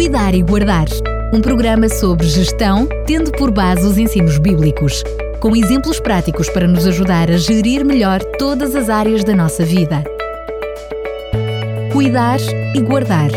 Cuidar e Guardar, um programa sobre gestão, tendo por base os ensinos bíblicos, com exemplos práticos para nos ajudar a gerir melhor todas as áreas da nossa vida. Cuidar e Guardar.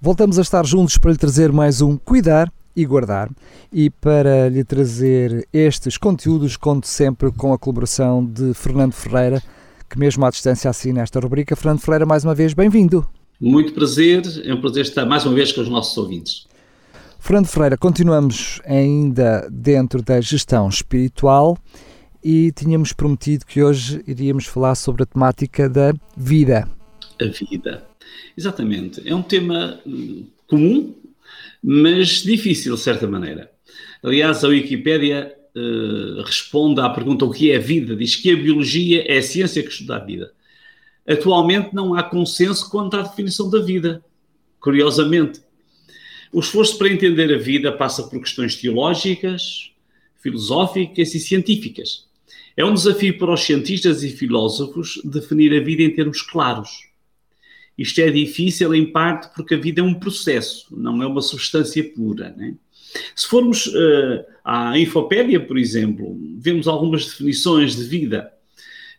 Voltamos a estar juntos para lhe trazer mais um Cuidar e Guardar. E para lhe trazer estes conteúdos, conto sempre com a colaboração de Fernando Ferreira, que mesmo à distância assina esta rubrica. Fernando Ferreira, mais uma vez, bem-vindo. Muito prazer, é um prazer estar mais uma vez com os nossos ouvintes. Fernando Ferreira, continuamos ainda dentro da gestão espiritual e tínhamos prometido que hoje iríamos falar sobre a temática da vida. A vida, exatamente. É um tema hum, comum, mas difícil de certa maneira. Aliás, a Wikipédia uh, responde à pergunta o que é a vida. Diz que a biologia é a ciência que estuda a vida. Atualmente não há consenso quanto à definição da vida, curiosamente. O esforço para entender a vida passa por questões teológicas, filosóficas e científicas. É um desafio para os cientistas e filósofos definir a vida em termos claros. Isto é difícil, em parte, porque a vida é um processo, não é uma substância pura. Né? Se formos uh, à Infopédia, por exemplo, vemos algumas definições de vida.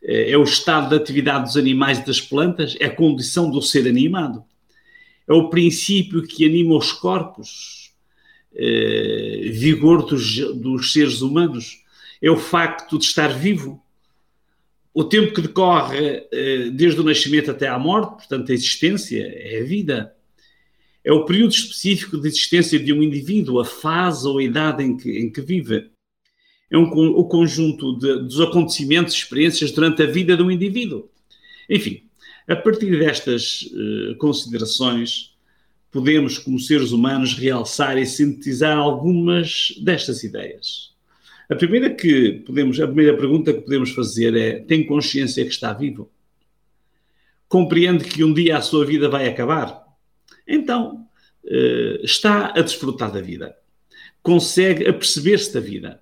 Uh, é o estado de atividade dos animais e das plantas, é a condição do ser animado. É o princípio que anima os corpos, uh, vigor dos, dos seres humanos. É o facto de estar vivo. O tempo que decorre desde o nascimento até à morte, portanto, a existência, é a vida é o período específico de existência de um indivíduo, a fase ou a idade em que, em que vive. É um, o conjunto de, dos acontecimentos e experiências durante a vida de um indivíduo. Enfim, a partir destas uh, considerações, podemos, como seres humanos, realçar e sintetizar algumas destas ideias. A primeira que podemos, a primeira pergunta que podemos fazer é: tem consciência que está vivo? Compreende que um dia a sua vida vai acabar? Então uh, está a desfrutar da vida, consegue aperceber-se da vida.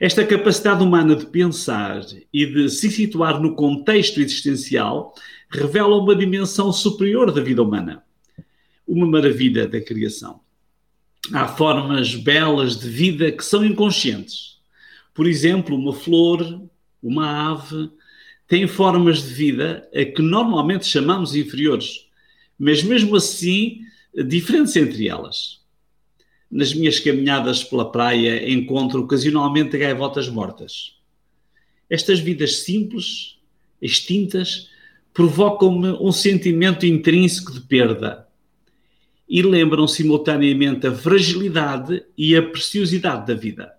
Esta capacidade humana de pensar e de se situar no contexto existencial revela uma dimensão superior da vida humana, uma maravilha da criação. Há formas belas de vida que são inconscientes. Por exemplo, uma flor, uma ave, têm formas de vida a que normalmente chamamos inferiores mas mesmo assim, diferentes entre elas. Nas minhas caminhadas pela praia, encontro ocasionalmente gaivotas mortas. Estas vidas simples, extintas, provocam-me um sentimento intrínseco de perda e lembram simultaneamente a fragilidade e a preciosidade da vida.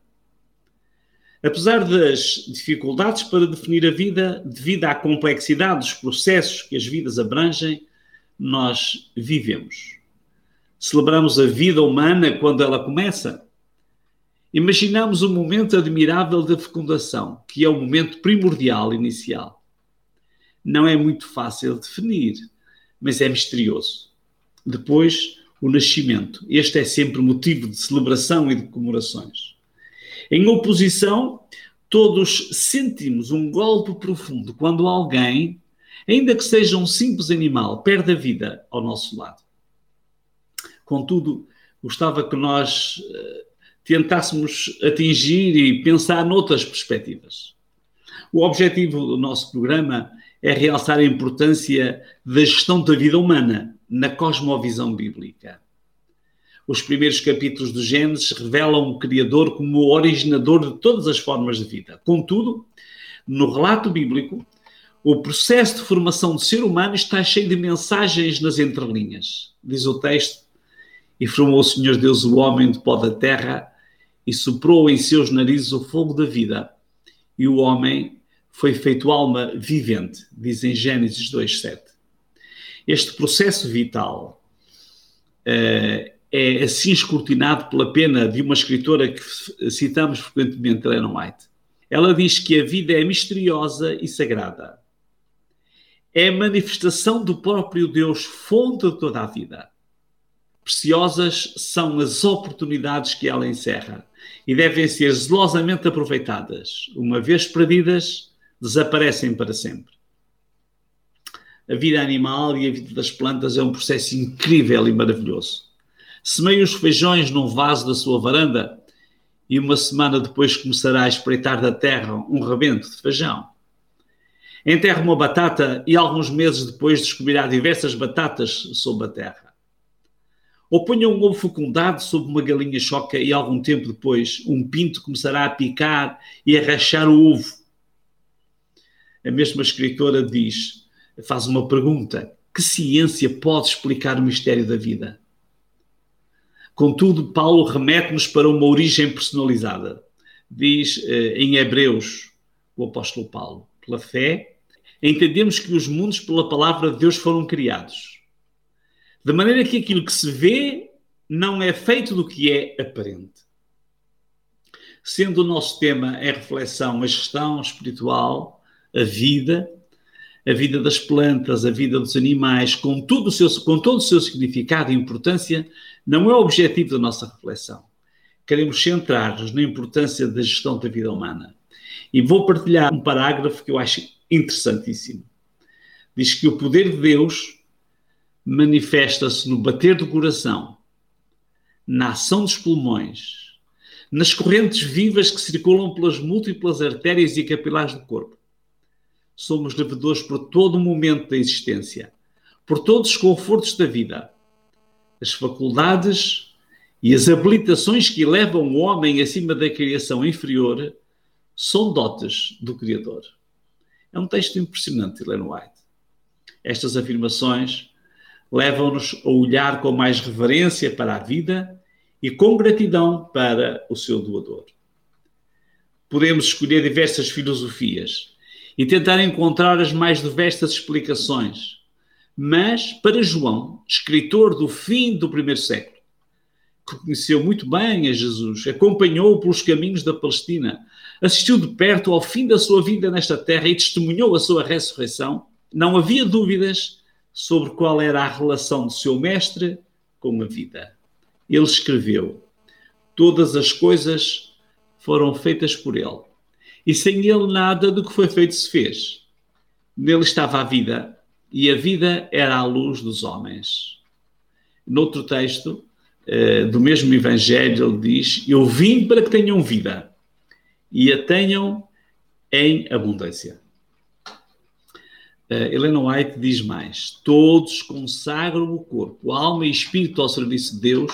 Apesar das dificuldades para definir a vida, devido à complexidade dos processos que as vidas abrangem, nós vivemos. Celebramos a vida humana quando ela começa. Imaginamos o momento admirável da fecundação, que é o momento primordial inicial. Não é muito fácil definir, mas é misterioso. Depois, o nascimento. Este é sempre motivo de celebração e de comemorações. Em oposição, todos sentimos um golpe profundo quando alguém ainda que seja um simples animal, perde a vida ao nosso lado. Contudo, gostava que nós uh, tentássemos atingir e pensar noutras perspectivas. O objetivo do nosso programa é realçar a importância da gestão da vida humana na cosmovisão bíblica. Os primeiros capítulos do Gênesis revelam o Criador como o originador de todas as formas de vida. Contudo, no relato bíblico, o processo de formação do ser humano está cheio de mensagens nas entrelinhas. Diz o texto: E formou o Senhor Deus o homem de pó da terra e soprou em seus narizes o fogo da vida. E o homem foi feito alma vivente, diz em Gênesis 2,7. Este processo vital uh, é assim escrutinado pela pena de uma escritora que citamos frequentemente, Ellen White. Ela diz que a vida é misteriosa e sagrada é manifestação do próprio Deus, fonte de toda a vida. Preciosas são as oportunidades que ela encerra e devem ser zelosamente aproveitadas. Uma vez perdidas, desaparecem para sempre. a vida animal e a vida das plantas é um processo incrível e maravilhoso. Semeie os feijões num vaso da sua varanda e uma semana depois começará a espreitar da terra um rebento de feijão. Enterre uma batata e alguns meses depois descobrirá diversas batatas sob a terra. Ou ponha um ovo fecundado sob uma galinha choca e algum tempo depois um pinto começará a picar e a rachar o ovo. A mesma escritora diz: faz uma pergunta: que ciência pode explicar o mistério da vida? Contudo, Paulo remete-nos para uma origem personalizada. Diz eh, em Hebreus, o apóstolo Paulo, pela fé, entendemos que os mundos, pela palavra de Deus, foram criados. De maneira que aquilo que se vê não é feito do que é aparente. Sendo o nosso tema em reflexão a gestão espiritual, a vida, a vida das plantas, a vida dos animais, com, tudo seu, com todo o seu significado e importância, não é o objetivo da nossa reflexão. Queremos centrar-nos na importância da gestão da vida humana. E vou partilhar um parágrafo que eu acho interessantíssimo. Diz que o poder de Deus manifesta-se no bater do coração, na ação dos pulmões, nas correntes vivas que circulam pelas múltiplas artérias e capilares do corpo somos devedores por todo o momento da existência, por todos os confortos da vida. As faculdades e as habilitações que elevam o homem acima da criação inferior são dotes do Criador. É um texto impressionante, Ellen White. Estas afirmações levam-nos a olhar com mais reverência para a vida e com gratidão para o seu doador. Podemos escolher diversas filosofias e tentar encontrar as mais diversas explicações. Mas, para João, escritor do fim do primeiro século, que conheceu muito bem a Jesus, acompanhou-o pelos caminhos da Palestina, assistiu de perto ao fim da sua vida nesta terra e testemunhou a sua ressurreição, não havia dúvidas sobre qual era a relação do seu mestre com a vida. Ele escreveu: Todas as coisas foram feitas por ele e sem ele nada do que foi feito se fez. Nele estava a vida, e a vida era a luz dos homens. Noutro texto uh, do mesmo Evangelho, ele diz: Eu vim para que tenham vida e a tenham em abundância. Uh, Helena White diz mais: Todos consagram o corpo, alma e espírito ao serviço de Deus,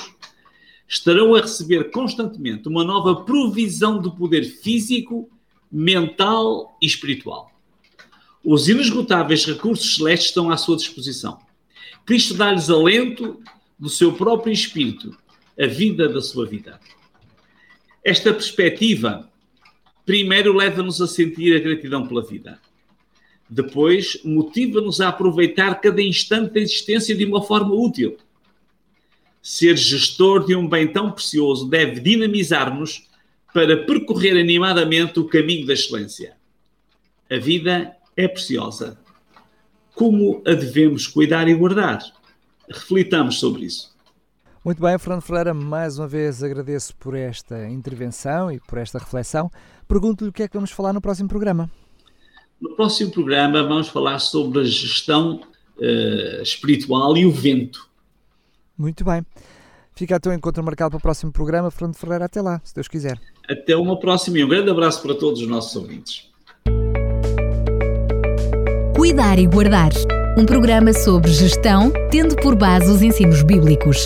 estarão a receber constantemente uma nova provisão do poder físico mental e espiritual. Os inesgotáveis recursos celestes estão à sua disposição. Cristo dá-lhes alento do seu próprio espírito, a vida da sua vida. Esta perspectiva, primeiro, leva-nos a sentir a gratidão pela vida. Depois, motiva-nos a aproveitar cada instante da existência de uma forma útil. Ser gestor de um bem tão precioso deve dinamizar-nos para percorrer animadamente o caminho da excelência. A vida é preciosa. Como a devemos cuidar e guardar? Reflitamos sobre isso. Muito bem, Fernando Ferreira, mais uma vez agradeço por esta intervenção e por esta reflexão. Pergunto-lhe o que é que vamos falar no próximo programa. No próximo programa vamos falar sobre a gestão uh, espiritual e o vento. Muito bem. Fica então o encontro marcado para o próximo programa. Fernando Ferreira, até lá, se Deus quiser. Até uma próxima e um grande abraço para todos os nossos ouvintes. Cuidar e Guardar um programa sobre gestão, tendo por base os ensinos bíblicos,